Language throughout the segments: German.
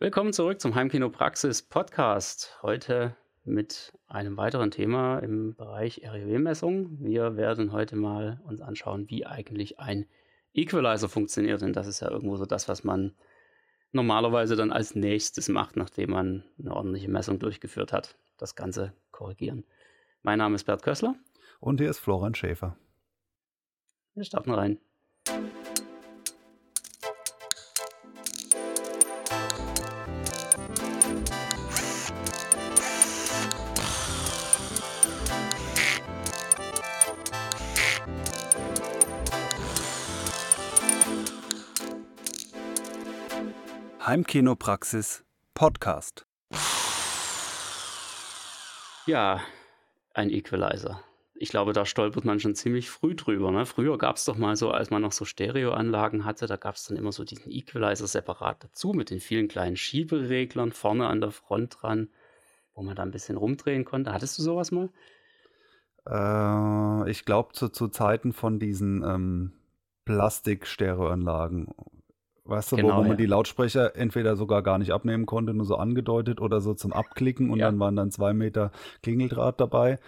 Willkommen zurück zum Heimkino Praxis Podcast. Heute mit einem weiteren Thema im Bereich REW-Messung. Wir werden heute mal uns anschauen, wie eigentlich ein Equalizer funktioniert. Denn das ist ja irgendwo so das, was man normalerweise dann als nächstes macht, nachdem man eine ordentliche Messung durchgeführt hat. Das Ganze korrigieren. Mein Name ist Bert Kössler. Und hier ist Florian Schäfer. Wir starten rein. Heimkinopraxis Podcast. Ja, ein Equalizer. Ich glaube, da stolpert man schon ziemlich früh drüber. Ne? Früher gab es doch mal so, als man noch so Stereoanlagen hatte, da gab es dann immer so diesen Equalizer separat dazu mit den vielen kleinen Schiebereglern vorne an der Front dran, wo man da ein bisschen rumdrehen konnte. Hattest du sowas mal? Äh, ich glaube, zu, zu Zeiten von diesen ähm, Plastik-Stereoanlagen Weißt du, genau, wo, wo, man ja. die Lautsprecher entweder sogar gar nicht abnehmen konnte, nur so angedeutet oder so zum Abklicken und ja. dann waren dann zwei Meter Klingeldraht dabei.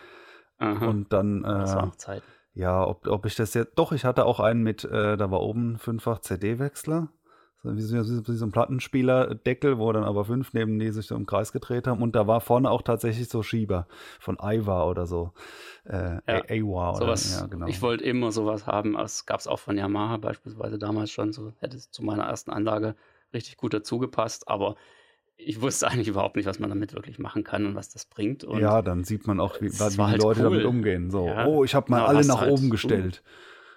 Aha. Und dann. Äh, das war Zeit. Ja, ob, ob ich das jetzt. Doch, ich hatte auch einen mit, äh, da war oben fünffach CD-Wechsler. Wie so, wie so ein Plattenspielerdeckel, wo dann aber fünf neben die sich so im Kreis gedreht haben. Und da war vorne auch tatsächlich so Schieber von Iwa oder so. Äh, ja, Awa oder sowas, ja, genau. Ich wollte immer sowas haben. Das gab es auch von Yamaha beispielsweise damals schon. So hätte es zu meiner ersten Anlage richtig gut dazu gepasst. Aber ich wusste eigentlich überhaupt nicht, was man damit wirklich machen kann und was das bringt. Und ja, dann sieht man auch, wie, wie die halt Leute cool. damit umgehen. So, ja, oh, ich habe mal genau, alle nach halt oben gestellt.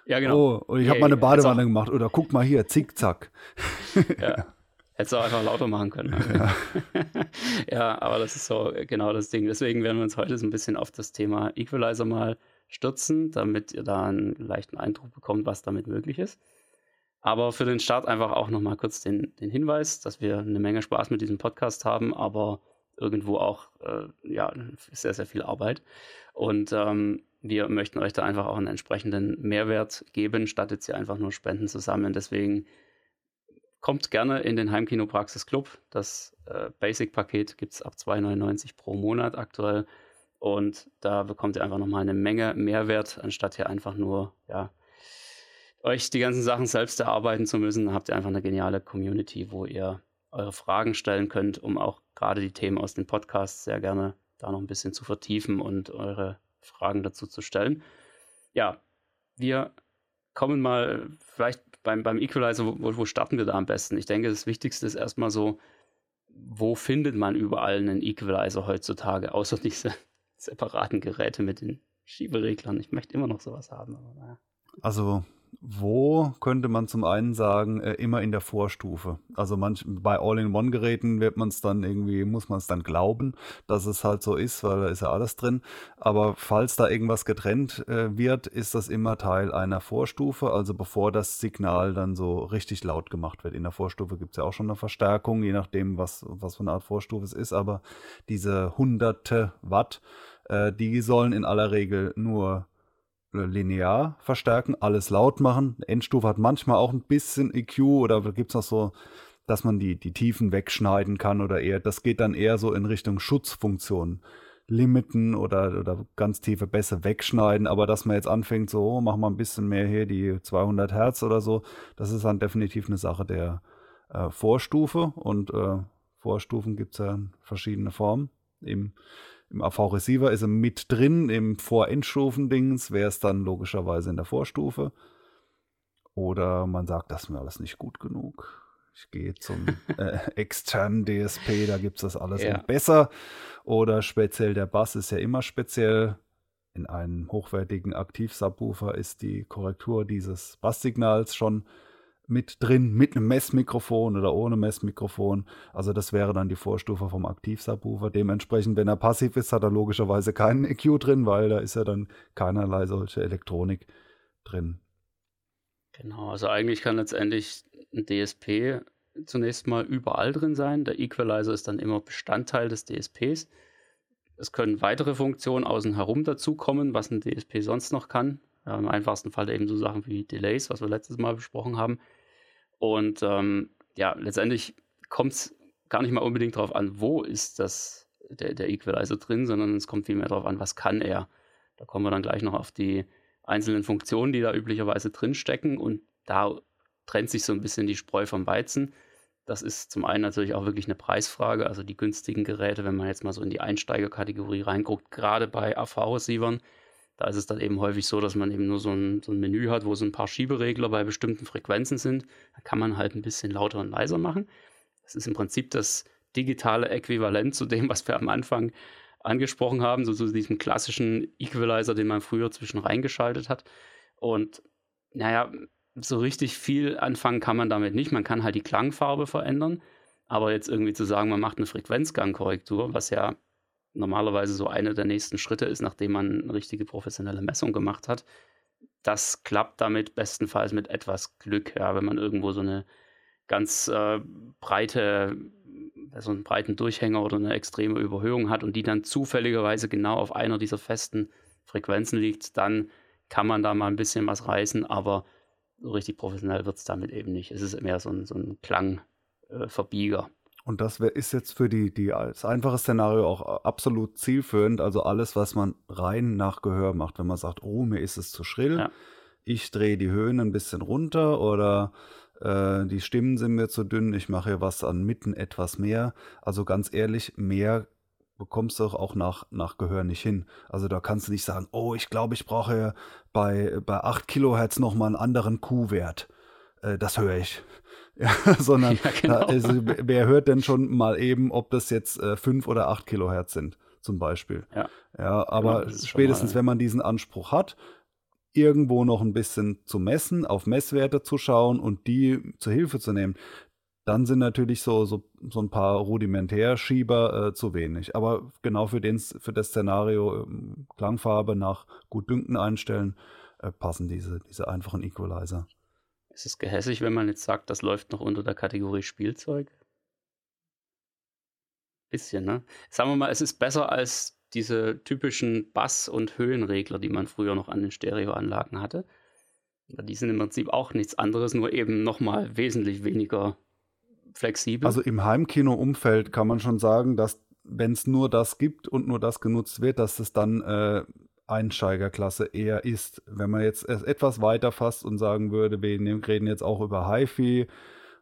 Ja, genau. Oh, und ich habe mal eine Badewanne auch, gemacht. Oder guck mal hier, zickzack. ja. Hättest du auch einfach lauter machen können. Ja. ja, aber das ist so genau das Ding. Deswegen werden wir uns heute so ein bisschen auf das Thema Equalizer mal stürzen, damit ihr da einen leichten Eindruck bekommt, was damit möglich ist. Aber für den Start einfach auch nochmal kurz den, den Hinweis, dass wir eine Menge Spaß mit diesem Podcast haben, aber irgendwo auch äh, ja, sehr, sehr viel Arbeit. Und ähm, wir möchten euch da einfach auch einen entsprechenden Mehrwert geben, statt jetzt hier einfach nur Spenden zu sammeln. Deswegen kommt gerne in den Heimkinopraxis Club. Das äh, Basic-Paket gibt es ab 2,99 pro Monat aktuell. Und da bekommt ihr einfach nochmal eine Menge Mehrwert, anstatt hier einfach nur, ja, euch die ganzen Sachen selbst erarbeiten zu müssen. Habt ihr einfach eine geniale Community, wo ihr eure Fragen stellen könnt, um auch gerade die Themen aus den Podcasts sehr gerne da noch ein bisschen zu vertiefen und eure Fragen dazu zu stellen. Ja, wir kommen mal vielleicht beim, beim Equalizer, wo, wo starten wir da am besten? Ich denke, das Wichtigste ist erstmal so, wo findet man überall einen Equalizer heutzutage, außer diese separaten Geräte mit den Schiebereglern. Ich möchte immer noch sowas haben. Aber naja. Also wo könnte man zum einen sagen, äh, immer in der Vorstufe. Also manch, bei All-in-One-Geräten wird man es dann irgendwie, muss man es dann glauben, dass es halt so ist, weil da ist ja alles drin. Aber falls da irgendwas getrennt äh, wird, ist das immer Teil einer Vorstufe, also bevor das Signal dann so richtig laut gemacht wird. In der Vorstufe gibt es ja auch schon eine Verstärkung, je nachdem, was, was für eine Art Vorstufe es ist. Aber diese hunderte Watt, äh, die sollen in aller Regel nur linear verstärken, alles laut machen. Endstufe hat manchmal auch ein bisschen EQ oder gibt es noch so, dass man die, die Tiefen wegschneiden kann oder eher, das geht dann eher so in Richtung Schutzfunktion. Limiten oder, oder ganz tiefe Bässe wegschneiden, aber dass man jetzt anfängt, so, oh, mach mal ein bisschen mehr hier, die 200 Hertz oder so, das ist dann definitiv eine Sache der äh, Vorstufe und äh, Vorstufen gibt es ja verschiedene Formen. Im im AV-Receiver ist er mit drin, im Vor-Endstufen-Dings wäre es dann logischerweise in der Vorstufe. Oder man sagt, das ist mir alles nicht gut genug. Ich gehe zum äh, externen DSP, da gibt es das alles ja. besser. Oder speziell der Bass ist ja immer speziell. In einem hochwertigen Aktiv-Subwoofer ist die Korrektur dieses Basssignals schon mit drin, mit einem Messmikrofon oder ohne Messmikrofon. Also das wäre dann die Vorstufe vom Aktiv-Subwoofer. Dementsprechend, wenn er passiv ist, hat er logischerweise keinen EQ drin, weil da ist ja dann keinerlei solche Elektronik drin. Genau, also eigentlich kann letztendlich ein DSP zunächst mal überall drin sein. Der Equalizer ist dann immer Bestandteil des DSPs. Es können weitere Funktionen außen herum dazukommen, was ein DSP sonst noch kann. Ja, Im einfachsten Fall eben so Sachen wie Delays, was wir letztes Mal besprochen haben. Und ähm, ja, letztendlich kommt es gar nicht mal unbedingt darauf an, wo ist das, der, der Equalizer drin, sondern es kommt vielmehr darauf an, was kann er. Da kommen wir dann gleich noch auf die einzelnen Funktionen, die da üblicherweise drinstecken und da trennt sich so ein bisschen die Spreu vom Weizen. Das ist zum einen natürlich auch wirklich eine Preisfrage, also die günstigen Geräte, wenn man jetzt mal so in die Einsteigerkategorie reinguckt, gerade bei AV-Receivern, da ist es dann eben häufig so, dass man eben nur so ein, so ein Menü hat, wo so ein paar Schieberegler bei bestimmten Frequenzen sind. Da kann man halt ein bisschen lauter und leiser machen. Das ist im Prinzip das digitale Äquivalent zu dem, was wir am Anfang angesprochen haben, so zu diesem klassischen Equalizer, den man früher zwischen reingeschaltet hat. Und naja, so richtig viel anfangen kann man damit nicht. Man kann halt die Klangfarbe verändern. Aber jetzt irgendwie zu sagen, man macht eine Frequenzgangkorrektur, was ja normalerweise so einer der nächsten Schritte ist, nachdem man eine richtige professionelle Messung gemacht hat. Das klappt damit bestenfalls mit etwas Glück, ja, wenn man irgendwo so eine ganz äh, breite, so einen breiten Durchhänger oder eine extreme Überhöhung hat und die dann zufälligerweise genau auf einer dieser festen Frequenzen liegt, dann kann man da mal ein bisschen was reißen, aber so richtig professionell wird es damit eben nicht. Es ist mehr so ein, so ein Klangverbieger. Äh, und das wär, ist jetzt für die, die, das einfache Szenario auch absolut zielführend. Also alles, was man rein nach Gehör macht, wenn man sagt, oh, mir ist es zu schrill, ja. ich drehe die Höhen ein bisschen runter oder äh, die Stimmen sind mir zu dünn, ich mache hier was an Mitten etwas mehr. Also ganz ehrlich, mehr bekommst du auch nach, nach Gehör nicht hin. Also da kannst du nicht sagen, oh, ich glaube, ich brauche bei, bei 8 Kilohertz nochmal einen anderen Q-Wert. Äh, das höre ich. Ja, sondern ja, genau. also, wer hört denn schon mal eben, ob das jetzt äh, 5 oder 8 Kilohertz sind, zum Beispiel. Ja, ja aber genau, spätestens, wenn man diesen Anspruch hat, irgendwo noch ein bisschen zu messen, auf Messwerte zu schauen und die zur Hilfe zu nehmen, dann sind natürlich so, so, so ein paar Rudimentärschieber äh, zu wenig. Aber genau für, den, für das Szenario äh, Klangfarbe nach Gutdünken einstellen, äh, passen diese, diese einfachen Equalizer. Ist es gehässig, wenn man jetzt sagt, das läuft noch unter der Kategorie Spielzeug? Bisschen, ne? Sagen wir mal, es ist besser als diese typischen Bass- und Höhenregler, die man früher noch an den Stereoanlagen hatte. Die sind im Prinzip auch nichts anderes, nur eben nochmal wesentlich weniger flexibel. Also im Heimkino-Umfeld kann man schon sagen, dass wenn es nur das gibt und nur das genutzt wird, dass es dann äh, Einsteigerklasse eher ist. Wenn man jetzt etwas weiter fasst und sagen würde, wir reden jetzt auch über HiFi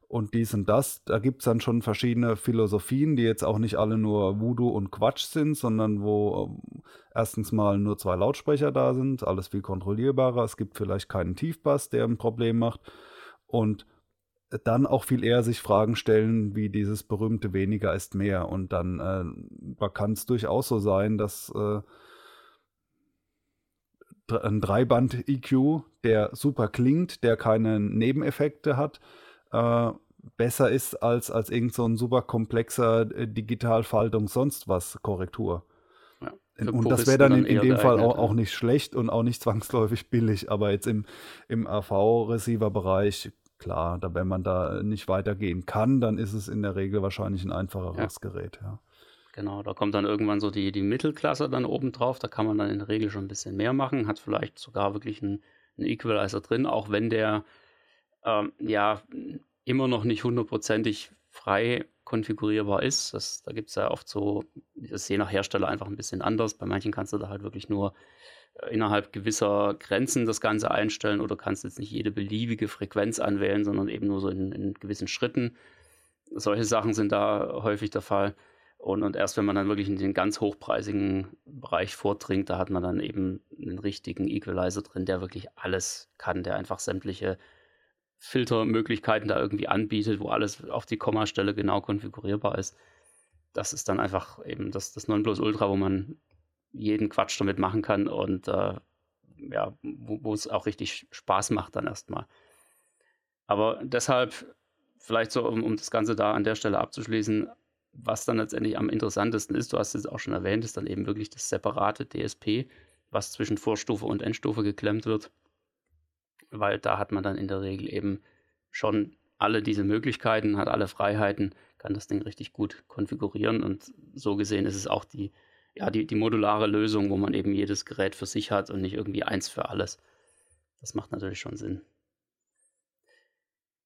und dies und das, da gibt es dann schon verschiedene Philosophien, die jetzt auch nicht alle nur Voodoo und Quatsch sind, sondern wo ähm, erstens mal nur zwei Lautsprecher da sind, alles viel kontrollierbarer. Es gibt vielleicht keinen Tiefbass, der ein Problem macht. Und dann auch viel eher sich Fragen stellen, wie dieses berühmte weniger ist mehr. Und dann äh, kann es durchaus so sein, dass äh, ein Dreiband-EQ, der super klingt, der keine Nebeneffekte hat, äh, besser ist als, als irgend so ein super komplexer äh, Digitalfaltung sonst was Korrektur. Ja, und das wäre dann in, in dem Fall auch, auch, nicht schlecht und auch nicht zwangsläufig billig, aber jetzt im, im AV-Receiver-Bereich, klar, da, wenn man da nicht weitergehen kann, dann ist es in der Regel wahrscheinlich ein einfacheres ja. Gerät, ja. Genau, da kommt dann irgendwann so die, die Mittelklasse dann oben drauf. Da kann man dann in der Regel schon ein bisschen mehr machen, hat vielleicht sogar wirklich einen, einen Equalizer drin, auch wenn der ähm, ja immer noch nicht hundertprozentig frei konfigurierbar ist. Das, da gibt es ja oft so, das ist je nach Hersteller einfach ein bisschen anders. Bei manchen kannst du da halt wirklich nur äh, innerhalb gewisser Grenzen das Ganze einstellen oder kannst jetzt nicht jede beliebige Frequenz anwählen, sondern eben nur so in, in gewissen Schritten. Solche Sachen sind da häufig der Fall. Und, und erst wenn man dann wirklich in den ganz hochpreisigen Bereich vordringt, da hat man dann eben einen richtigen Equalizer drin, der wirklich alles kann, der einfach sämtliche Filtermöglichkeiten da irgendwie anbietet, wo alles auf die Kommastelle genau konfigurierbar ist. Das ist dann einfach eben das, das Nonplusultra, wo man jeden Quatsch damit machen kann und äh, ja, wo, es auch richtig Spaß macht dann erstmal. Aber deshalb, vielleicht so, um, um das Ganze da an der Stelle abzuschließen, was dann letztendlich am interessantesten ist, du hast es auch schon erwähnt, ist dann eben wirklich das separate DSP, was zwischen Vorstufe und Endstufe geklemmt wird. Weil da hat man dann in der Regel eben schon alle diese Möglichkeiten, hat alle Freiheiten, kann das Ding richtig gut konfigurieren und so gesehen ist es auch die, ja, die, die modulare Lösung, wo man eben jedes Gerät für sich hat und nicht irgendwie eins für alles. Das macht natürlich schon Sinn.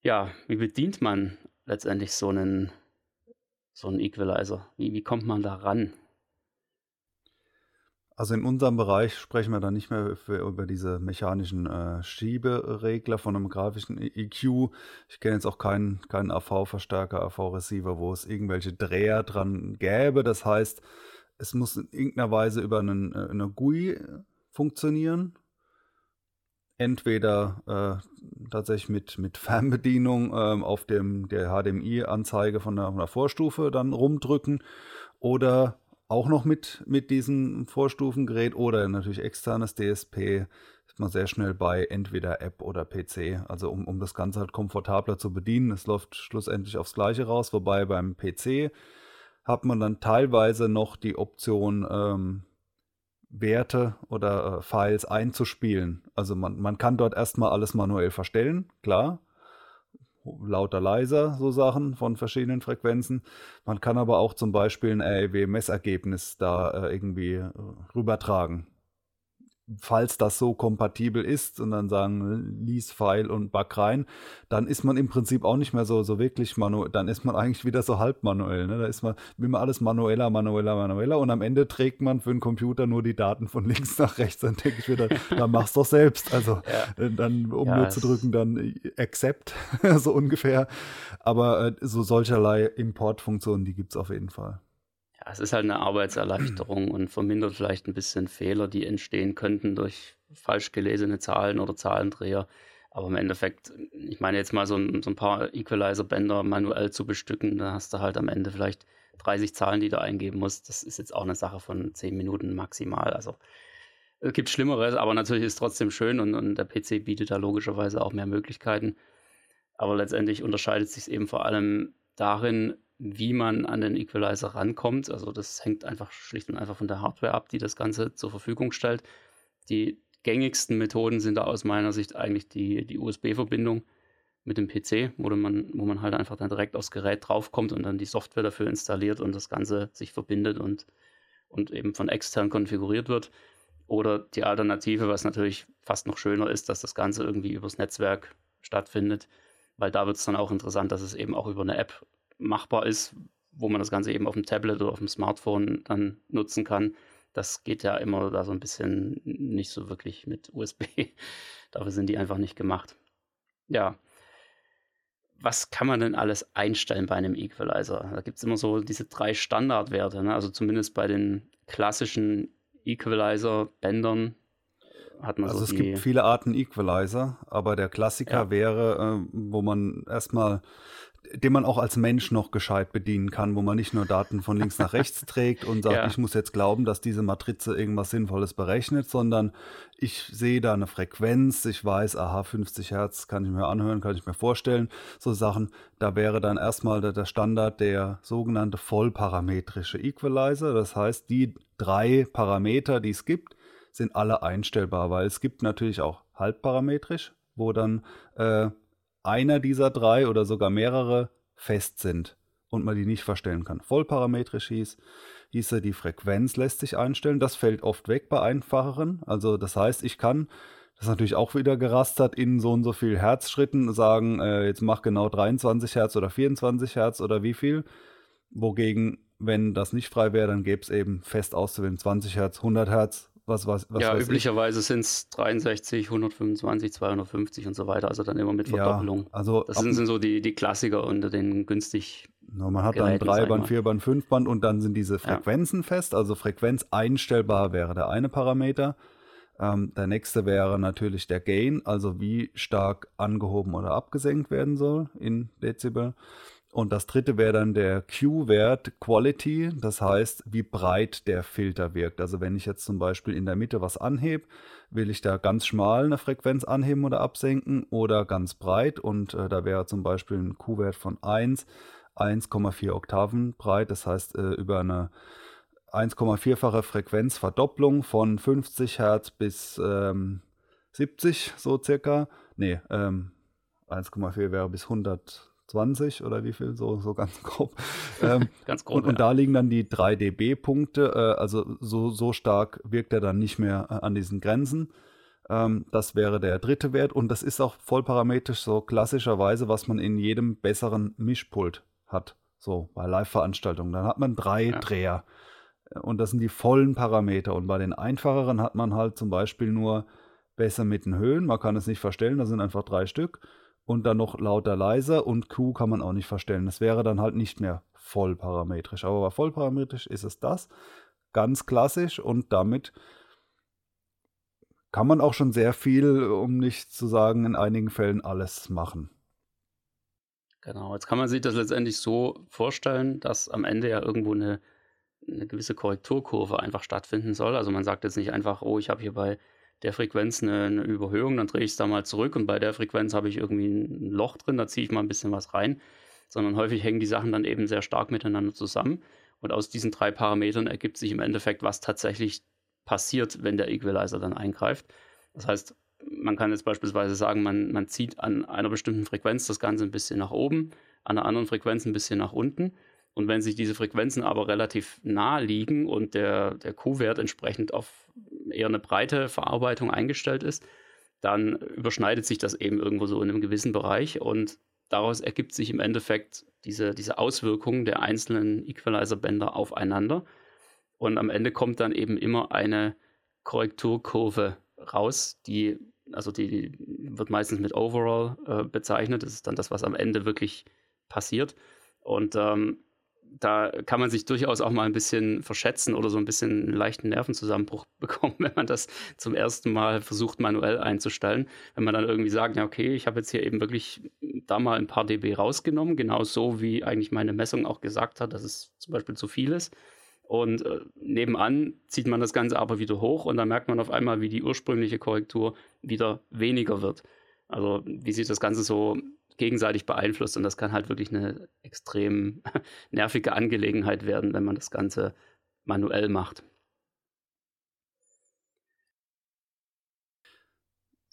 Ja, wie bedient man letztendlich so einen so ein Equalizer? Wie, wie kommt man da ran? Also in unserem Bereich sprechen wir dann nicht mehr für, über diese mechanischen äh, Schieberegler von einem grafischen EQ. Ich kenne jetzt auch keinen, keinen AV-Verstärker, AV-Receiver, wo es irgendwelche Dreher dran gäbe. Das heißt, es muss in irgendeiner Weise über einen, äh, eine GUI funktionieren. Entweder äh, tatsächlich mit, mit Fernbedienung äh, auf dem, der HDMI-Anzeige von der, von der Vorstufe dann rumdrücken oder auch noch mit, mit diesem Vorstufengerät oder natürlich externes DSP ist man sehr schnell bei entweder App oder PC. Also um, um das Ganze halt komfortabler zu bedienen. Es läuft schlussendlich aufs Gleiche raus, wobei beim PC hat man dann teilweise noch die Option, ähm, Werte oder äh, Files einzuspielen. Also man, man kann dort erstmal alles manuell verstellen, klar lauter, leiser, so Sachen von verschiedenen Frequenzen. Man kann aber auch zum Beispiel ein REW-Messergebnis da äh, irgendwie äh, rübertragen falls das so kompatibel ist und dann sagen, lies File und back rein, dann ist man im Prinzip auch nicht mehr so, so wirklich manuell, dann ist man eigentlich wieder so halb manuell. Ne? Da ist man immer alles manueller, manueller, manueller und am Ende trägt man für den Computer nur die Daten von links nach rechts. Dann denke ich wieder, dann mach's doch selbst. Also ja. Äh, dann, um ja, nur zu drücken, dann äh, accept, so ungefähr. Aber äh, so solcherlei Importfunktionen, die gibt es auf jeden Fall es ist halt eine Arbeitserleichterung und vermindert vielleicht ein bisschen Fehler, die entstehen könnten durch falsch gelesene Zahlen oder Zahlendreher. Aber im Endeffekt, ich meine jetzt mal so ein, so ein paar Equalizer-Bänder manuell zu bestücken, da hast du halt am Ende vielleicht 30 Zahlen, die du eingeben musst. Das ist jetzt auch eine Sache von 10 Minuten maximal. Also es gibt Schlimmeres, aber natürlich ist es trotzdem schön und, und der PC bietet da logischerweise auch mehr Möglichkeiten. Aber letztendlich unterscheidet sich es eben vor allem darin, wie man an den Equalizer rankommt. Also das hängt einfach schlicht und einfach von der Hardware ab, die das Ganze zur Verfügung stellt. Die gängigsten Methoden sind da aus meiner Sicht eigentlich die, die USB-Verbindung mit dem PC, wo man, wo man halt einfach dann direkt aufs Gerät draufkommt und dann die Software dafür installiert und das Ganze sich verbindet und, und eben von extern konfiguriert wird. Oder die Alternative, was natürlich fast noch schöner ist, dass das Ganze irgendwie übers Netzwerk stattfindet, weil da wird es dann auch interessant, dass es eben auch über eine App machbar ist, wo man das Ganze eben auf dem Tablet oder auf dem Smartphone dann nutzen kann. Das geht ja immer da so ein bisschen nicht so wirklich mit USB. Dafür sind die einfach nicht gemacht. Ja. Was kann man denn alles einstellen bei einem Equalizer? Da gibt es immer so diese drei Standardwerte. Ne? Also zumindest bei den klassischen Equalizer-Bändern hat man also so es gibt viele Arten Equalizer, aber der Klassiker ja. wäre, äh, wo man erstmal den man auch als Mensch noch gescheit bedienen kann, wo man nicht nur Daten von links nach rechts trägt und sagt, ja. ich muss jetzt glauben, dass diese Matrize irgendwas Sinnvolles berechnet, sondern ich sehe da eine Frequenz, ich weiß, aha, 50 Hertz kann ich mir anhören, kann ich mir vorstellen, so Sachen. Da wäre dann erstmal der, Standard der sogenannte vollparametrische Equalizer. Das heißt, die drei Parameter, die es gibt, sind alle einstellbar, weil es gibt natürlich auch halbparametrisch, wo dann äh, einer dieser drei oder sogar mehrere fest sind und man die nicht verstellen kann. Vollparametrisch hieß, hieße, die Frequenz lässt sich einstellen. Das fällt oft weg bei einfacheren. Also das heißt, ich kann, das ist natürlich auch wieder gerastert, in so und so viel Herzschritten sagen, äh, jetzt mach genau 23 Hertz oder 24 Hertz oder wie viel. Wogegen, wenn das nicht frei wäre, dann gäbe es eben fest auszuwählen 20 Hertz, 100 Hertz, was, was, was ja, üblicherweise sind es 63, 125, 250 und so weiter, also dann immer mit Verdoppelung. Ja, also das sind, sind, so die, die Klassiker unter den günstig. No, man hat Geräten, dann Dreiband, Vierband, Fünfband und dann sind diese Frequenzen ja. fest. Also Frequenz einstellbar wäre der eine Parameter. Ähm, der nächste wäre natürlich der Gain, also wie stark angehoben oder abgesenkt werden soll in Dezibel. Und das dritte wäre dann der Q-Wert Quality, das heißt, wie breit der Filter wirkt. Also wenn ich jetzt zum Beispiel in der Mitte was anhebe, will ich da ganz schmal eine Frequenz anheben oder absenken oder ganz breit. Und äh, da wäre zum Beispiel ein Q-Wert von 1, 1,4 Oktaven breit. Das heißt, äh, über eine 1,4-fache Frequenzverdopplung von 50 Hertz bis ähm, 70, so circa. Nee, ähm, 1,4 wäre bis 100 20 oder wie viel, so, so ganz grob. Ähm, ganz grob. Und, ja. und, da liegen dann die 3 dB-Punkte, äh, also so, so stark wirkt er dann nicht mehr äh, an diesen Grenzen. Ähm, das wäre der dritte Wert und das ist auch vollparametrisch so klassischerweise, was man in jedem besseren Mischpult hat. so bei Live-Veranstaltungen. Dann hat man drei ja. Dreher und das sind die vollen Parameter. Und bei den einfacheren hat man halt zum Beispiel nur besser mit den Höhen, man kann es nicht verstellen, da sind einfach drei Stück und dann noch lauter leiser und Q kann man auch nicht verstellen. Das wäre dann halt nicht mehr vollparametrisch. Aber vollparametrisch ist es das, ganz klassisch und damit kann man auch schon sehr viel, um nicht zu sagen, in einigen Fällen alles machen. Genau, jetzt kann man sich das letztendlich so vorstellen, dass am Ende ja irgendwo eine, eine gewisse Korrekturkurve einfach stattfinden soll. Also man sagt jetzt nicht einfach, oh, ich habe hier bei der Frequenz eine, eine Überhöhung, dann drehe ich es da mal zurück und bei der Frequenz habe ich irgendwie ein Loch drin, da ziehe ich mal ein bisschen was rein, sondern häufig hängen die Sachen dann eben sehr stark miteinander zusammen. Und aus diesen drei Parametern ergibt sich im Endeffekt, was tatsächlich passiert, wenn der Equalizer dann eingreift. Das heißt, man kann jetzt beispielsweise sagen, man, man zieht an einer bestimmten Frequenz das Ganze ein bisschen nach oben, an einer anderen Frequenz ein bisschen nach unten. Und wenn sich diese Frequenzen aber relativ nah liegen und der, der Q-Wert entsprechend auf eher eine breite Verarbeitung eingestellt ist, dann überschneidet sich das eben irgendwo so in einem gewissen Bereich und daraus ergibt sich im Endeffekt diese, diese Auswirkung der einzelnen Equalizer-Bänder aufeinander. Und am Ende kommt dann eben immer eine Korrekturkurve raus, die, also die, die wird meistens mit Overall äh, bezeichnet. Das ist dann das, was am Ende wirklich passiert. Und ähm, da kann man sich durchaus auch mal ein bisschen verschätzen oder so ein bisschen einen leichten Nervenzusammenbruch bekommen, wenn man das zum ersten Mal versucht, manuell einzustellen. Wenn man dann irgendwie sagt, ja, okay, ich habe jetzt hier eben wirklich da mal ein paar dB rausgenommen, genau so wie eigentlich meine Messung auch gesagt hat, dass es zum Beispiel zu viel ist. Und äh, nebenan zieht man das Ganze aber wieder hoch und dann merkt man auf einmal, wie die ursprüngliche Korrektur wieder weniger wird. Also wie sich das Ganze so gegenseitig beeinflusst und das kann halt wirklich eine extrem nervige Angelegenheit werden, wenn man das Ganze manuell macht.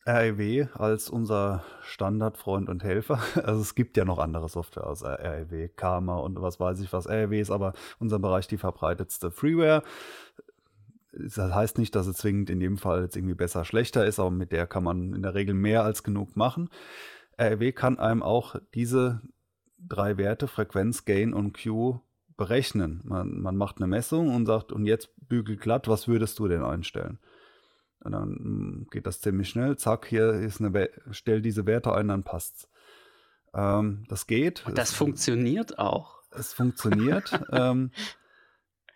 REW als unser Standardfreund und Helfer. Also es gibt ja noch andere Software als REW, Karma und was weiß ich was. REW ist aber unser Bereich die verbreitetste Freeware. Das heißt nicht, dass es zwingend in jedem Fall jetzt irgendwie besser, schlechter ist, aber mit der kann man in der Regel mehr als genug machen. RW kann einem auch diese drei Werte, Frequenz, Gain und Q, berechnen. Man, man macht eine Messung und sagt, und jetzt bügel glatt, was würdest du denn einstellen? Und dann hm, geht das ziemlich schnell. Zack, hier ist eine, stell diese Werte ein, dann passt's. Ähm, das geht. Und das es, funktioniert auch. Es funktioniert. ähm,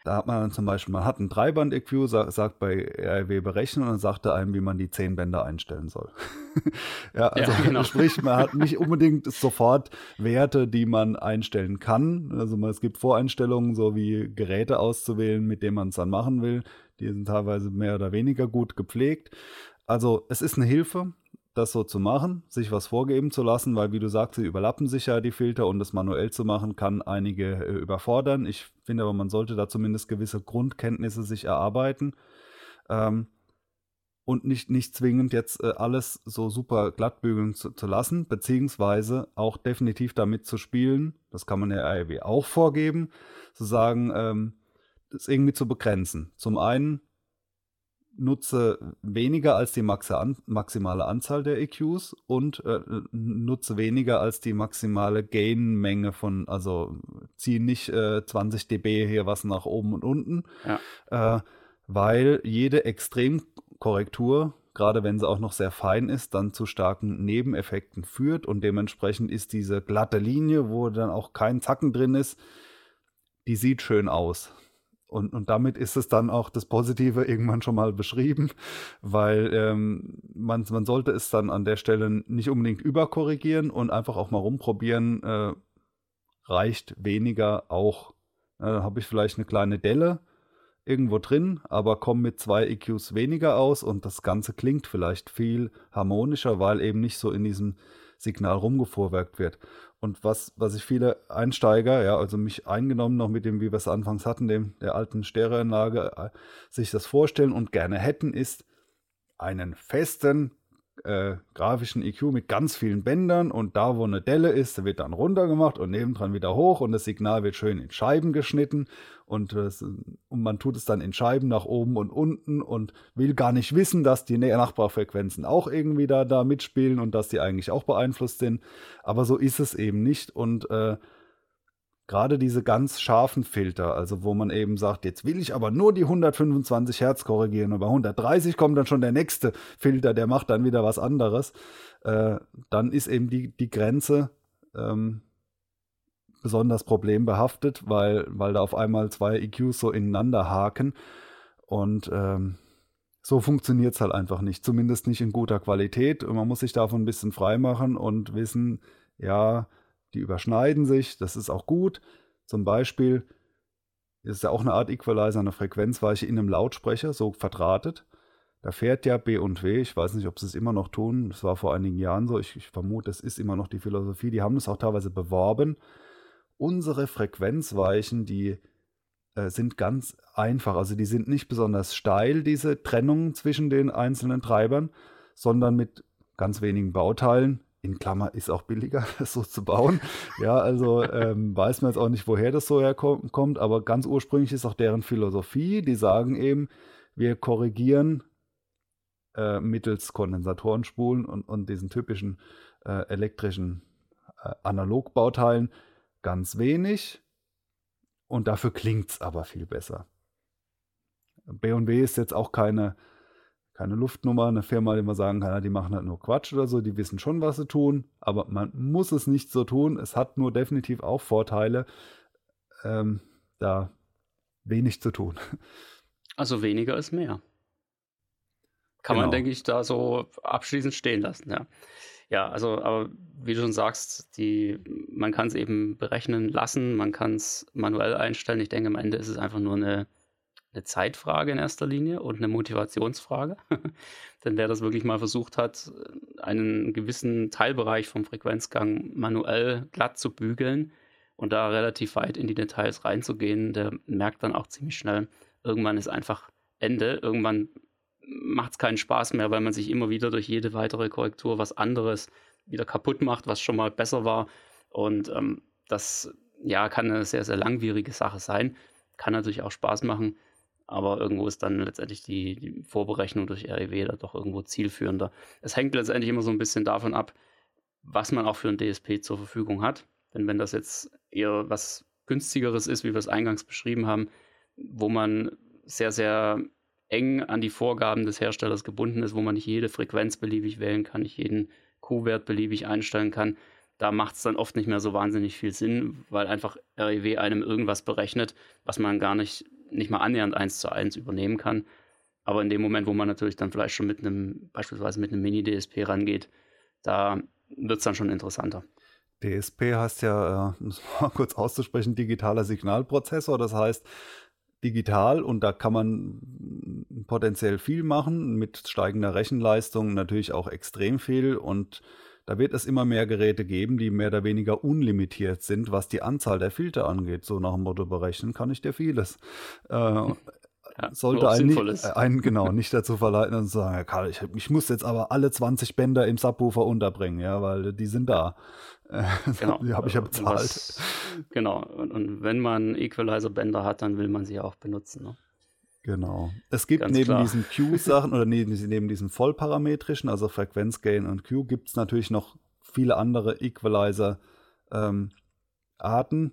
da hat man dann zum Beispiel, man hat ein Dreiband-EQ, sagt, sagt bei RW berechnen und sagt einem, wie man die zehn Bänder einstellen soll. ja, also ja, genau. sprich, man hat nicht unbedingt sofort Werte, die man einstellen kann. Also es gibt Voreinstellungen, so wie Geräte auszuwählen, mit denen man es dann machen will. Die sind teilweise mehr oder weniger gut gepflegt. Also es ist eine Hilfe, das so zu machen, sich was vorgeben zu lassen, weil wie du sagst, sie überlappen sich ja die Filter und das manuell zu machen kann einige äh, überfordern. Ich finde aber, man sollte da zumindest gewisse Grundkenntnisse sich erarbeiten ähm, und nicht, nicht zwingend jetzt äh, alles so super glatt bügeln zu, zu, lassen, beziehungsweise auch definitiv damit zu spielen, das kann man der AEW auch vorgeben, zu sagen, ähm, das irgendwie zu begrenzen. Zum einen nutze weniger als die maximale Anzahl der EQs und äh, nutze weniger als die maximale Gain-Menge von, also ziehe nicht äh, 20 dB hier was nach oben und unten, ja. äh, weil jede Extremkorrektur, gerade wenn sie auch noch sehr fein ist, dann zu starken Nebeneffekten führt und dementsprechend ist diese glatte Linie, wo dann auch kein Zacken drin ist, die sieht schön aus. Und, und damit ist es dann auch das Positive irgendwann schon mal beschrieben, weil ähm, man, man sollte es dann an der Stelle nicht unbedingt überkorrigieren und einfach auch mal rumprobieren, äh, reicht weniger auch. Äh, habe ich vielleicht eine kleine Delle irgendwo drin, aber komme mit zwei EQs weniger aus und das Ganze klingt vielleicht viel harmonischer, weil eben nicht so in diesem Signal rumgefuhrwerkt wird. Und was, was ich viele Einsteiger, ja, also mich eingenommen noch mit dem, wie wir es anfangs hatten, dem der alten Stereoanlage, äh, sich das vorstellen und gerne hätten, ist einen festen äh, grafischen EQ mit ganz vielen Bändern und da, wo eine Delle ist, wird dann runter gemacht und nebendran wieder hoch und das Signal wird schön in Scheiben geschnitten und, das, und man tut es dann in Scheiben nach oben und unten und will gar nicht wissen, dass die Nachbarfrequenzen auch irgendwie da, da mitspielen und dass die eigentlich auch beeinflusst sind. Aber so ist es eben nicht und äh, gerade diese ganz scharfen Filter, also wo man eben sagt, jetzt will ich aber nur die 125 Hertz korrigieren und bei 130 kommt dann schon der nächste Filter, der macht dann wieder was anderes, äh, dann ist eben die, die Grenze ähm, besonders problembehaftet, weil, weil da auf einmal zwei EQs so ineinander haken und ähm, so funktioniert es halt einfach nicht, zumindest nicht in guter Qualität und man muss sich davon ein bisschen frei machen und wissen, ja, die überschneiden sich, das ist auch gut. Zum Beispiel ist ja auch eine Art Equalizer, eine Frequenzweiche in einem Lautsprecher, so verdrahtet. Da fährt ja B und W, ich weiß nicht, ob sie es immer noch tun, das war vor einigen Jahren so, ich, ich vermute, das ist immer noch die Philosophie, die haben das auch teilweise beworben. Unsere Frequenzweichen, die äh, sind ganz einfach, also die sind nicht besonders steil, diese Trennung zwischen den einzelnen Treibern, sondern mit ganz wenigen Bauteilen, in Klammer ist auch billiger, das so zu bauen. Ja, also ähm, weiß man jetzt auch nicht, woher das so herkommt, aber ganz ursprünglich ist auch deren Philosophie. Die sagen eben, wir korrigieren äh, mittels Kondensatorenspulen und, und diesen typischen äh, elektrischen äh, Analogbauteilen ganz wenig und dafür klingt es aber viel besser. B&W ist jetzt auch keine keine Luftnummer, eine Firma, die man sagen kann, die machen halt nur Quatsch oder so, die wissen schon, was sie tun, aber man muss es nicht so tun. Es hat nur definitiv auch Vorteile, ähm, da wenig zu tun. Also weniger ist mehr. Kann genau. man, denke ich, da so abschließend stehen lassen, ja. Ja, also, aber wie du schon sagst, die, man kann es eben berechnen lassen, man kann es manuell einstellen. Ich denke, am Ende ist es einfach nur eine eine Zeitfrage in erster Linie und eine Motivationsfrage. Denn wer das wirklich mal versucht hat, einen gewissen Teilbereich vom Frequenzgang manuell glatt zu bügeln und da relativ weit in die Details reinzugehen, der merkt dann auch ziemlich schnell, irgendwann ist einfach Ende. Irgendwann macht es keinen Spaß mehr, weil man sich immer wieder durch jede weitere Korrektur was anderes wieder kaputt macht, was schon mal besser war. Und ähm, das ja, kann eine sehr, sehr langwierige Sache sein. Kann natürlich auch Spaß machen. Aber irgendwo ist dann letztendlich die, die Vorberechnung durch REW da doch irgendwo zielführender. Es hängt letztendlich immer so ein bisschen davon ab, was man auch für ein DSP zur Verfügung hat. Denn wenn das jetzt eher was günstigeres ist, wie wir es eingangs beschrieben haben, wo man sehr, sehr eng an die Vorgaben des Herstellers gebunden ist, wo man nicht jede Frequenz beliebig wählen kann, nicht jeden Q-Wert beliebig einstellen kann, da macht es dann oft nicht mehr so wahnsinnig viel Sinn, weil einfach REW einem irgendwas berechnet, was man gar nicht nicht mal annähernd eins zu eins übernehmen kann. Aber in dem Moment, wo man natürlich dann vielleicht schon mit einem, beispielsweise mit einem Mini-DSP rangeht, da wird es dann schon interessanter. DSP heißt ja, äh, um es mal kurz auszusprechen, digitaler Signalprozessor. Das heißt, digital und da kann man potenziell viel machen, mit steigender Rechenleistung natürlich auch extrem viel und da wird es immer mehr Geräte geben, die mehr oder weniger unlimitiert sind, was die Anzahl der Filter angeht. So nach dem Motto berechnen kann ich dir vieles. Äh, ja, sollte einen, nicht, einen genau nicht dazu verleiten und sagen, Karl, ich, ich, muss jetzt aber alle 20 Bänder im Subwoofer unterbringen, ja, weil die sind da. Genau. die habe ich ja bezahlt. Was, genau. Und, und, wenn man Equalizer-Bänder hat, dann will man sie auch benutzen. Ne? Genau. Es gibt Ganz neben klar. diesen Q-Sachen oder neben, neben diesen vollparametrischen, also Frequenz, Gain und Q, gibt es natürlich noch viele andere Equalizer-Arten. Ähm,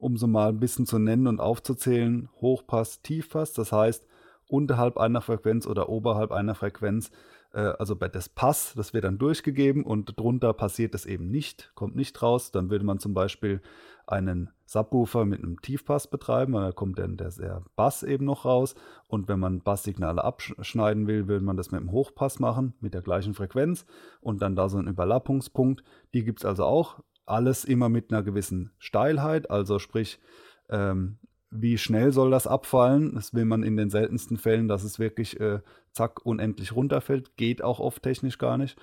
um so mal ein bisschen zu nennen und aufzuzählen, Hochpass, Tiefpass, das heißt unterhalb einer Frequenz oder oberhalb einer Frequenz, äh, also bei das Pass, das wird dann durchgegeben und drunter passiert es eben nicht, kommt nicht raus. Dann würde man zum Beispiel einen Subwoofer mit einem Tiefpass betreiben, weil da kommt dann der, der Bass eben noch raus. Und wenn man Basssignale abschneiden will, will man das mit einem Hochpass machen, mit der gleichen Frequenz und dann da so einen Überlappungspunkt. Die gibt es also auch. Alles immer mit einer gewissen Steilheit, also sprich, ähm, wie schnell soll das abfallen? Das will man in den seltensten Fällen, dass es wirklich äh, zack unendlich runterfällt. Geht auch oft technisch gar nicht.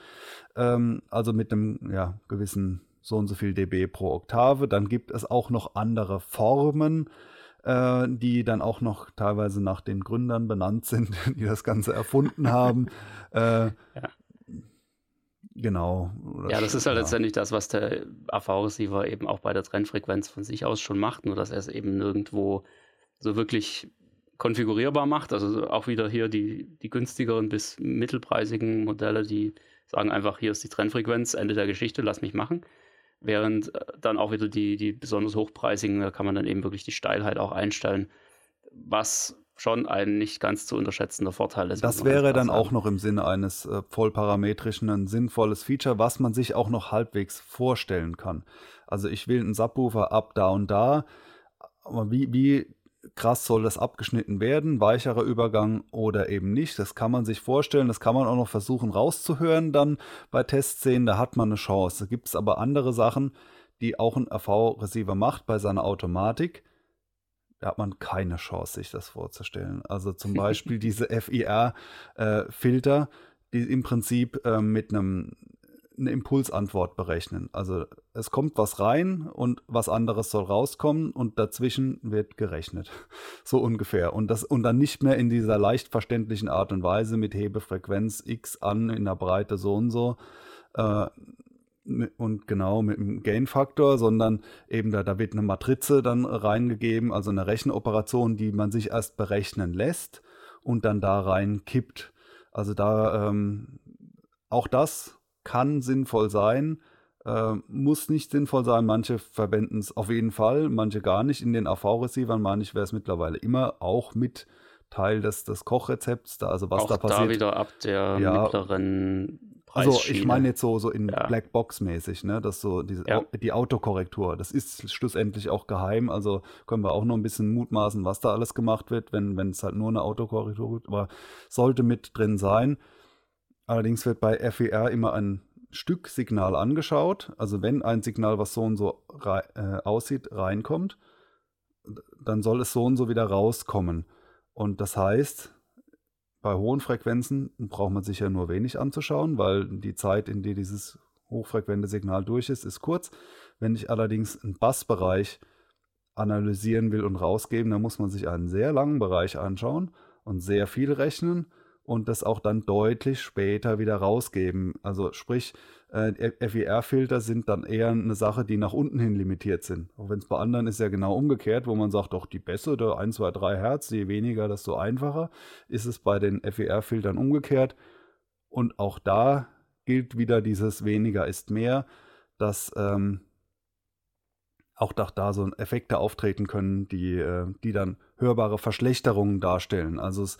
Ähm, also mit einem ja, gewissen so und so viel dB pro Oktave. Dann gibt es auch noch andere Formen, äh, die dann auch noch teilweise nach den Gründern benannt sind, die das Ganze erfunden haben. äh, ja. Genau. Ja, das ist halt ja. letztendlich das, was der AV-Receiver eben auch bei der Trennfrequenz von sich aus schon macht, nur dass er es eben nirgendwo so wirklich konfigurierbar macht. Also auch wieder hier die, die günstigeren bis mittelpreisigen Modelle, die sagen einfach, hier ist die Trennfrequenz, Ende der Geschichte, lass mich machen. Während äh, dann auch wieder die, die besonders hochpreisigen, da kann man dann eben wirklich die Steilheit auch einstellen, was schon ein nicht ganz zu unterschätzender Vorteil ist. Das wäre dann auch noch im Sinne eines äh, vollparametrischen ein sinnvolles Feature, was man sich auch noch halbwegs vorstellen kann. Also ich will einen Subwoofer ab da und da, aber wie, wie krass soll das abgeschnitten werden, weicherer Übergang oder eben nicht. Das kann man sich vorstellen, das kann man auch noch versuchen rauszuhören dann bei Testszenen, da hat man eine Chance. Da gibt es aber andere Sachen, die auch ein AV-Receiver macht bei seiner Automatik. Da hat man keine Chance, sich das vorzustellen. Also zum Beispiel diese FIR-Filter, äh, die im Prinzip äh, mit einem eine Impulsantwort berechnen. Also es kommt was rein und was anderes soll rauskommen und dazwischen wird gerechnet. So ungefähr. Und das und dann nicht mehr in dieser leicht verständlichen Art und Weise mit Hebefrequenz X an in der Breite so und so. Äh, und genau mit dem Gain-Faktor, sondern eben da, da wird eine Matrize dann reingegeben, also eine Rechenoperation, die man sich erst berechnen lässt und dann da rein kippt. Also da ähm, auch das kann sinnvoll sein, äh, muss nicht sinnvoll sein. Manche verwenden es auf jeden Fall, manche gar nicht. In den AV-Receivern, meine ich, wäre es mittlerweile immer auch mit Teil des, des Kochrezepts. Da, also was auch da passiert. da wieder ab der ja, mittleren also ich meine jetzt so, so in ja. Blackbox-mäßig, ne? Das so diese, ja. die Autokorrektur. Das ist schlussendlich auch geheim. Also können wir auch noch ein bisschen mutmaßen, was da alles gemacht wird, wenn es halt nur eine Autokorrektur gibt. Aber sollte mit drin sein. Allerdings wird bei FER immer ein Stücksignal angeschaut. Also wenn ein Signal, was so und so rei äh, aussieht, reinkommt, dann soll es so und so wieder rauskommen. Und das heißt, bei hohen Frequenzen braucht man sich ja nur wenig anzuschauen, weil die Zeit, in der dieses hochfrequente Signal durch ist, ist kurz. Wenn ich allerdings einen Bassbereich analysieren will und rausgeben, dann muss man sich einen sehr langen Bereich anschauen und sehr viel rechnen und das auch dann deutlich später wieder rausgeben. Also sprich, äh, FIR-Filter sind dann eher eine Sache, die nach unten hin limitiert sind. Auch wenn es bei anderen ist ja genau umgekehrt, wo man sagt, doch die bessere 1, 2, 3 Hertz, je weniger, desto einfacher, ist es bei den FIR-Filtern umgekehrt. Und auch da gilt wieder dieses weniger ist mehr, dass ähm, auch da so Effekte auftreten können, die, äh, die dann hörbare Verschlechterungen darstellen. Also es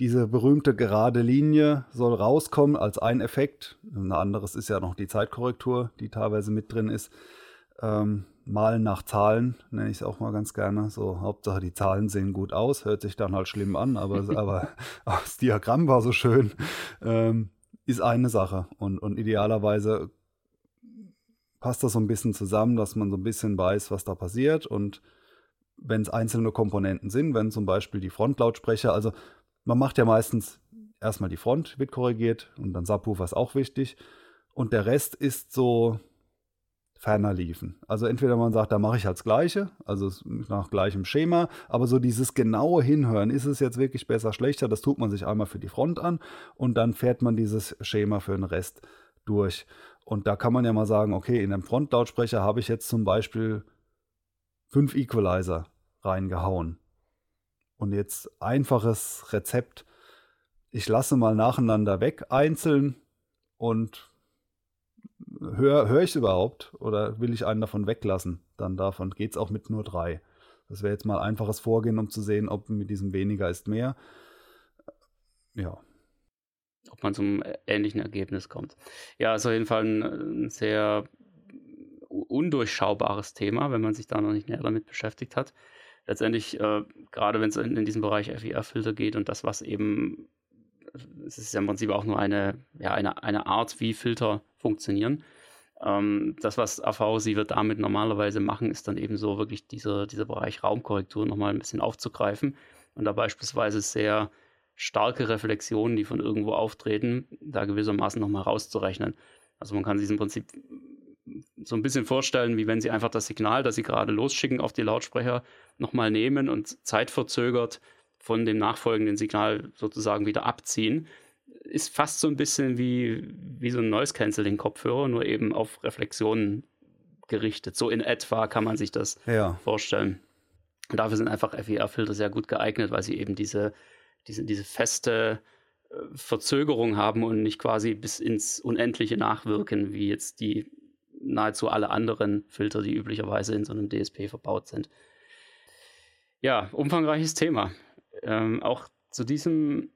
diese berühmte gerade Linie soll rauskommen als ein Effekt. Ein anderes ist ja noch die Zeitkorrektur, die teilweise mit drin ist. Ähm, Malen nach Zahlen nenne ich es auch mal ganz gerne. So, Hauptsache die Zahlen sehen gut aus, hört sich dann halt schlimm an, aber, aber das Diagramm war so schön. Ähm, ist eine Sache. Und, und idealerweise passt das so ein bisschen zusammen, dass man so ein bisschen weiß, was da passiert. Und wenn es einzelne Komponenten sind, wenn zum Beispiel die Frontlautsprecher, also man macht ja meistens erstmal die Front, wird korrigiert und dann Subwoofer ist auch wichtig. Und der Rest ist so ferner liefen. Also entweder man sagt, da mache ich halt das Gleiche, also nach gleichem Schema, aber so dieses genaue Hinhören, ist es jetzt wirklich besser, schlechter, das tut man sich einmal für die Front an und dann fährt man dieses Schema für den Rest durch. Und da kann man ja mal sagen, okay, in einem Frontlautsprecher habe ich jetzt zum Beispiel fünf Equalizer reingehauen. Und jetzt einfaches Rezept. Ich lasse mal nacheinander weg, einzeln und höre hör ich es überhaupt oder will ich einen davon weglassen? Dann davon geht es auch mit nur drei. Das wäre jetzt mal einfaches Vorgehen, um zu sehen, ob mit diesem weniger ist mehr. Ja. Ob man zum ähnlichen Ergebnis kommt. Ja, ist auf jeden Fall ein, ein sehr undurchschaubares Thema, wenn man sich da noch nicht näher damit beschäftigt hat letztendlich, äh, gerade wenn es in, in diesen Bereich FIR-Filter geht und das, was eben, es ist ja im Prinzip auch nur eine, ja, eine, eine Art, wie Filter funktionieren. Ähm, das, was AV sie wird damit normalerweise machen, ist dann eben so wirklich dieser, dieser Bereich Raumkorrektur nochmal ein bisschen aufzugreifen und da beispielsweise sehr starke Reflexionen, die von irgendwo auftreten, da gewissermaßen nochmal rauszurechnen. Also man kann sich im Prinzip so ein bisschen vorstellen, wie wenn sie einfach das Signal, das sie gerade losschicken auf die Lautsprecher, nochmal nehmen und zeitverzögert von dem nachfolgenden Signal sozusagen wieder abziehen. Ist fast so ein bisschen wie, wie so ein Noise-Canceling-Kopfhörer, nur eben auf Reflexionen gerichtet. So in etwa kann man sich das ja. vorstellen. Und dafür sind einfach FER-Filter sehr gut geeignet, weil sie eben diese, diese, diese feste äh, Verzögerung haben und nicht quasi bis ins Unendliche nachwirken, wie jetzt die nahezu alle anderen Filter, die üblicherweise in so einem DSP verbaut sind. Ja, umfangreiches Thema. Ähm, auch zu diesem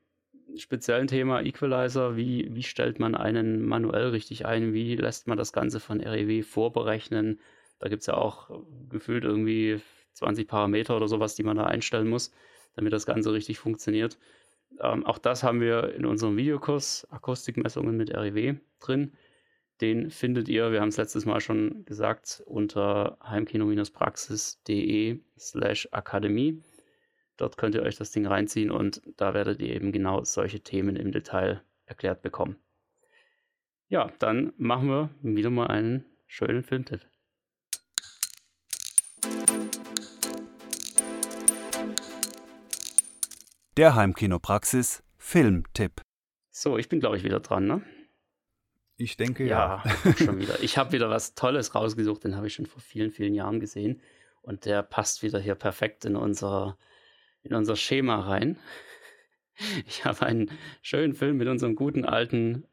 speziellen Thema Equalizer, wie, wie stellt man einen manuell richtig ein, wie lässt man das Ganze von REW vorberechnen. Da gibt es ja auch gefühlt irgendwie 20 Parameter oder sowas, die man da einstellen muss, damit das Ganze richtig funktioniert. Ähm, auch das haben wir in unserem Videokurs Akustikmessungen mit REW drin. Den findet ihr, wir haben es letztes Mal schon gesagt, unter heimkino-praxis.de slash akademie. Dort könnt ihr euch das Ding reinziehen und da werdet ihr eben genau solche Themen im Detail erklärt bekommen. Ja, dann machen wir wieder mal einen schönen Filmtipp. Der Heimkinopraxis Filmtipp. So, ich bin glaube ich wieder dran, ne? Ich denke ja. Ja, schon wieder. Ich habe wieder was Tolles rausgesucht, den habe ich schon vor vielen, vielen Jahren gesehen. Und der passt wieder hier perfekt in unser, in unser Schema rein. Ich habe einen schönen Film mit unserem guten alten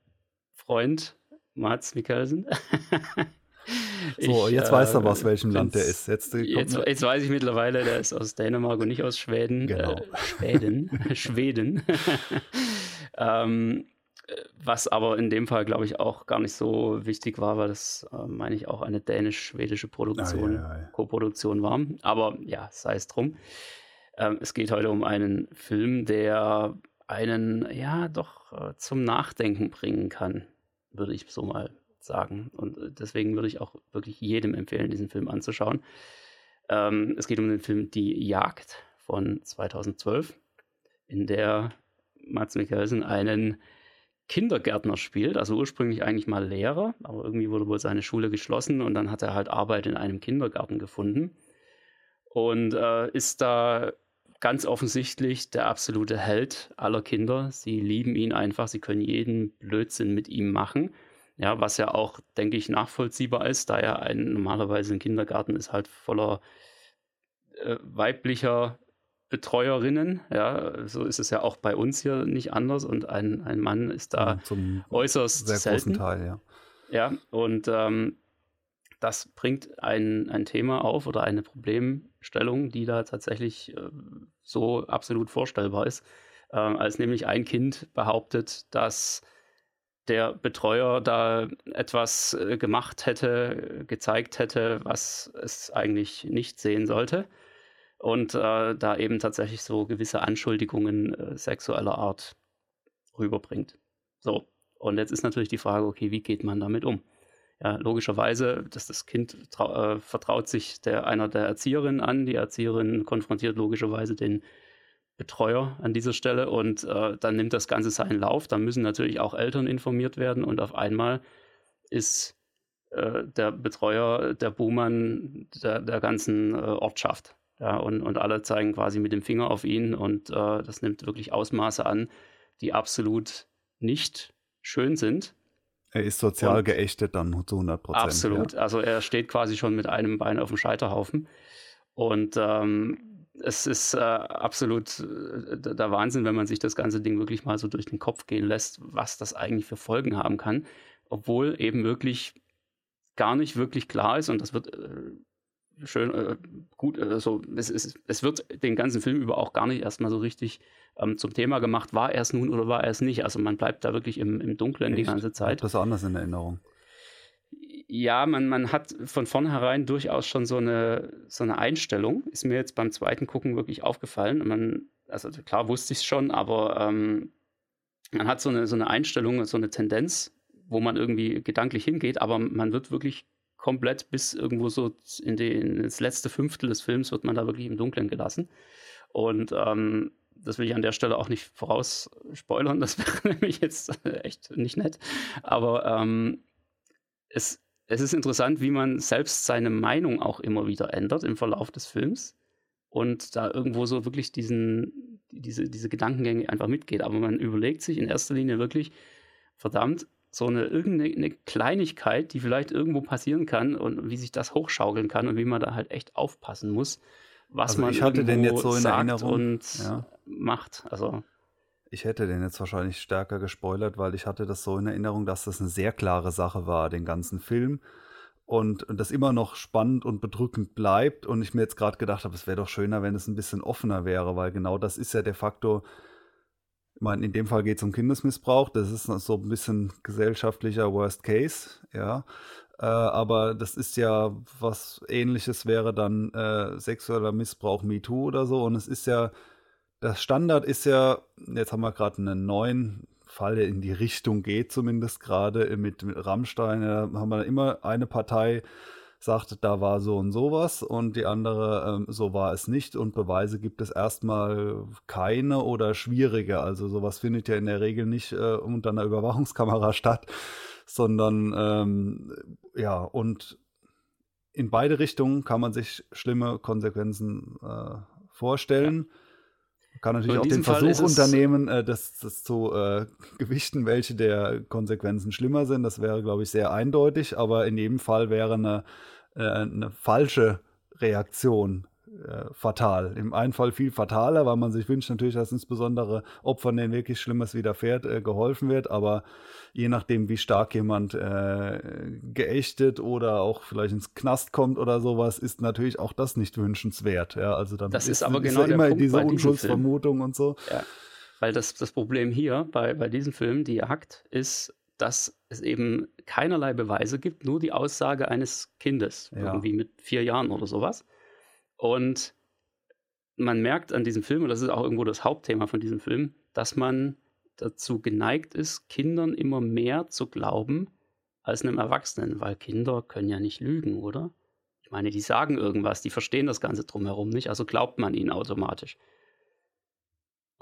Freund Mats Mikkelsen. So, ich, jetzt weiß er, aus welchem Land der ist. Jetzt, äh, jetzt, jetzt, weiß ich mittlerweile, der ist aus Dänemark und nicht aus Schweden. Genau. Äh, Schweden. Schweden. ähm, was aber in dem Fall, glaube ich, auch gar nicht so wichtig war, weil das, äh, meine ich, auch eine dänisch-schwedische Produktion, ah, ja, ja, ja. Co-Produktion war. Aber ja, sei es drum. Ähm, es geht heute um einen Film, der einen, ja, doch äh, zum Nachdenken bringen kann, würde ich so mal sagen. Und äh, deswegen würde ich auch wirklich jedem empfehlen, diesen Film anzuschauen. Ähm, es geht um den Film Die Jagd von 2012, in der Mats Mikkelsen einen Kindergärtner spielt, also ursprünglich eigentlich mal Lehrer, aber irgendwie wurde wohl seine Schule geschlossen und dann hat er halt Arbeit in einem Kindergarten gefunden und äh, ist da ganz offensichtlich der absolute Held aller Kinder. Sie lieben ihn einfach, sie können jeden Blödsinn mit ihm machen. Ja, was ja auch, denke ich, nachvollziehbar ist, da ja ein normalerweise ein Kindergarten ist halt voller äh, weiblicher Betreuerinnen. Ja, so ist es ja auch bei uns hier nicht anders. Und ein, ein Mann ist da ja, zum äußerst sehr selten. großen Teil, ja. Ja, und ähm, das bringt ein, ein Thema auf oder eine Problemstellung, die da tatsächlich äh, so absolut vorstellbar ist, äh, als nämlich ein Kind behauptet, dass der Betreuer da etwas äh, gemacht hätte, gezeigt hätte, was es eigentlich nicht sehen sollte und äh, da eben tatsächlich so gewisse Anschuldigungen äh, sexueller Art rüberbringt. So, und jetzt ist natürlich die Frage, okay, wie geht man damit um? Ja, logischerweise, dass das Kind äh, vertraut sich der, einer der Erzieherinnen an. Die Erzieherin konfrontiert logischerweise den Betreuer an dieser Stelle und äh, dann nimmt das Ganze seinen Lauf. Dann müssen natürlich auch Eltern informiert werden und auf einmal ist äh, der Betreuer der Buhmann der, der ganzen äh, Ortschaft. Ja, und, und alle zeigen quasi mit dem Finger auf ihn und äh, das nimmt wirklich Ausmaße an, die absolut nicht schön sind. Er ist sozial und geächtet dann zu 100 Prozent. Absolut. Ja. Also er steht quasi schon mit einem Bein auf dem Scheiterhaufen. Und ähm, es ist äh, absolut äh, der Wahnsinn, wenn man sich das ganze Ding wirklich mal so durch den Kopf gehen lässt, was das eigentlich für Folgen haben kann. Obwohl eben wirklich gar nicht wirklich klar ist, und das wird äh, schön, äh, gut, also es, es, es wird den ganzen Film über auch gar nicht erstmal so richtig ähm, zum Thema gemacht, war er es nun oder war er es nicht. Also man bleibt da wirklich im, im Dunkeln Echt? die ganze Zeit. Das ist anders in Erinnerung. Ja, man, man hat von vornherein durchaus schon so eine, so eine Einstellung. Ist mir jetzt beim zweiten Gucken wirklich aufgefallen. Man, also klar wusste ich es schon, aber ähm, man hat so eine, so eine Einstellung, so eine Tendenz, wo man irgendwie gedanklich hingeht, aber man wird wirklich komplett bis irgendwo so in, die, in letzte Fünftel des Films wird man da wirklich im Dunkeln gelassen. Und ähm, das will ich an der Stelle auch nicht vorausspoilern, das wäre nämlich jetzt echt nicht nett. Aber ähm, es, es ist interessant, wie man selbst seine Meinung auch immer wieder ändert im Verlauf des Films und da irgendwo so wirklich diesen, diese, diese Gedankengänge einfach mitgeht. Aber man überlegt sich in erster Linie wirklich, verdammt, so eine irgendeine Kleinigkeit, die vielleicht irgendwo passieren kann und wie sich das hochschaukeln kann und wie man da halt echt aufpassen muss, was also man ich hatte den jetzt so in Erinnerung und ja. macht. Also ich hätte den jetzt wahrscheinlich stärker gespoilert, weil ich hatte das so in Erinnerung, dass das eine sehr klare Sache war, den ganzen Film. und, und das immer noch spannend und bedrückend bleibt. Und ich mir jetzt gerade gedacht habe, es wäre doch schöner, wenn es ein bisschen offener wäre, weil genau das ist ja der Faktor. Ich meine, in dem Fall geht es um Kindesmissbrauch, das ist so ein bisschen gesellschaftlicher Worst Case, ja. Äh, aber das ist ja was ähnliches wäre dann äh, sexueller Missbrauch MeToo oder so. Und es ist ja, das Standard ist ja, jetzt haben wir gerade einen neuen Fall, der in die Richtung geht, zumindest gerade mit, mit Rammstein, da haben wir immer eine Partei, sagt, da war so und sowas und die andere, ähm, so war es nicht und Beweise gibt es erstmal keine oder schwierige. Also sowas findet ja in der Regel nicht äh, unter einer Überwachungskamera statt, sondern ähm, ja, und in beide Richtungen kann man sich schlimme Konsequenzen äh, vorstellen. Ja. Kann natürlich auch den Versuch unternehmen, äh, das, das zu äh, gewichten, welche der Konsequenzen schlimmer sind. Das wäre, glaube ich, sehr eindeutig, aber in jedem Fall wäre eine, äh, eine falsche Reaktion äh, fatal. Im einen Fall viel fataler, weil man sich wünscht natürlich, dass insbesondere Opfern, denen wirklich Schlimmes widerfährt, äh, geholfen wird. Aber je nachdem, wie stark jemand äh, geächtet oder auch vielleicht ins Knast kommt oder sowas, ist natürlich auch das nicht wünschenswert. Ja, also dann das ist, ist aber genau ist ja immer Punkt diese Unschuldsvermutung und so. Ja. Weil das, das Problem hier bei, bei diesem Film, die Jagd, ist, dass es eben keinerlei Beweise gibt, nur die Aussage eines Kindes, ja. irgendwie mit vier Jahren oder sowas. Und man merkt an diesem Film, und das ist auch irgendwo das Hauptthema von diesem Film, dass man dazu geneigt ist, Kindern immer mehr zu glauben als einem Erwachsenen, weil Kinder können ja nicht lügen, oder? Ich meine, die sagen irgendwas, die verstehen das Ganze drumherum nicht, also glaubt man ihnen automatisch.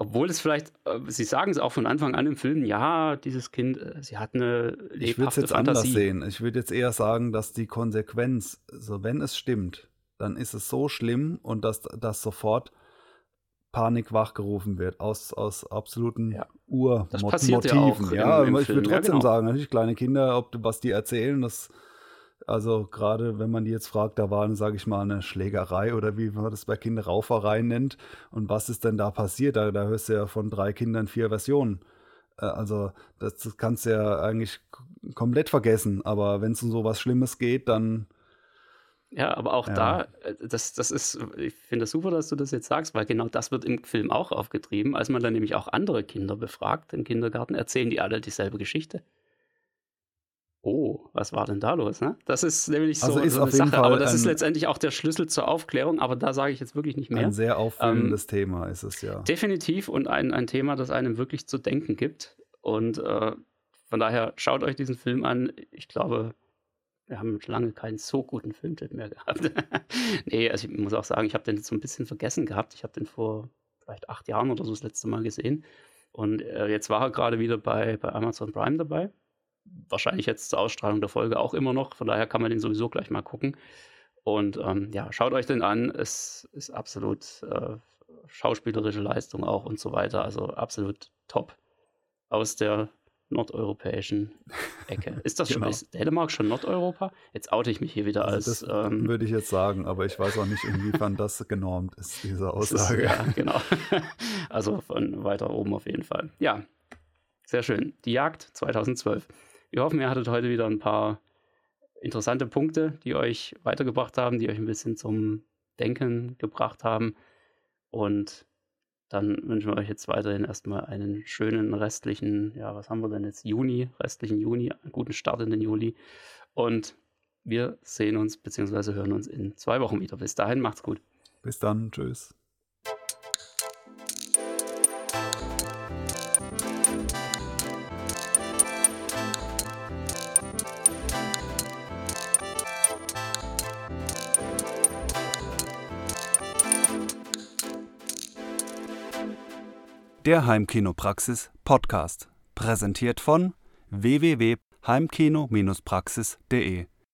Obwohl es vielleicht, äh, sie sagen es auch von Anfang an im Film, ja, dieses Kind, äh, sie hat eine lebhafte Ich würde es jetzt Fantasie. anders sehen. Ich würde jetzt eher sagen, dass die Konsequenz, so wenn es stimmt, dann ist es so schlimm und dass, dass sofort Panik wachgerufen wird aus, aus absoluten ja. Urmotiven. Ja, ja ich würde trotzdem ja, genau. sagen, natürlich kleine Kinder, ob was die erzählen, das also gerade wenn man die jetzt fragt, da war, sage ich mal, eine Schlägerei oder wie man das bei Kinderrauferei nennt. Und was ist denn da passiert? Da, da hörst du ja von drei Kindern vier Versionen. Äh, also das, das kannst du ja eigentlich komplett vergessen. Aber wenn es um so was Schlimmes geht, dann ja, aber auch ja. da, äh, das, das ist, ich finde es das super, dass du das jetzt sagst, weil genau das wird im Film auch aufgetrieben. Als man dann nämlich auch andere Kinder befragt im Kindergarten, erzählen die alle dieselbe Geschichte. Oh, was war denn da los? Ne? Das ist nämlich so, also ist so eine Sache, aber das ist letztendlich auch der Schlüssel zur Aufklärung, aber da sage ich jetzt wirklich nicht mehr. Ein sehr auffüllendes ähm, Thema ist es ja. Definitiv und ein, ein Thema, das einem wirklich zu denken gibt. Und äh, von daher schaut euch diesen Film an. Ich glaube, wir haben lange keinen so guten Filmtipp mehr gehabt. nee, also ich muss auch sagen, ich habe den so ein bisschen vergessen gehabt. Ich habe den vor vielleicht acht Jahren oder so das letzte Mal gesehen. Und äh, jetzt war er gerade wieder bei, bei Amazon Prime dabei. Wahrscheinlich jetzt zur Ausstrahlung der Folge auch immer noch. Von daher kann man den sowieso gleich mal gucken. Und ähm, ja, schaut euch den an. Es ist absolut äh, schauspielerische Leistung auch und so weiter. Also absolut top. Aus der nordeuropäischen Ecke. Ist das schon, genau. ist Dänemark schon Nordeuropa? Jetzt oute ich mich hier wieder also als. Das ähm, würde ich jetzt sagen, aber ich weiß auch nicht, inwiefern das genormt ist, diese Aussage. Ist, ja, genau. Also von weiter oben auf jeden Fall. Ja, sehr schön. Die Jagd 2012. Wir hoffen, ihr hattet heute wieder ein paar interessante Punkte, die euch weitergebracht haben, die euch ein bisschen zum Denken gebracht haben. Und dann wünschen wir euch jetzt weiterhin erstmal einen schönen restlichen, ja, was haben wir denn jetzt? Juni, restlichen Juni, einen guten Start in den Juli. Und wir sehen uns bzw. hören uns in zwei Wochen wieder. Bis dahin, macht's gut. Bis dann, tschüss. Der Heimkinopraxis Podcast, präsentiert von www.heimkino-praxis.de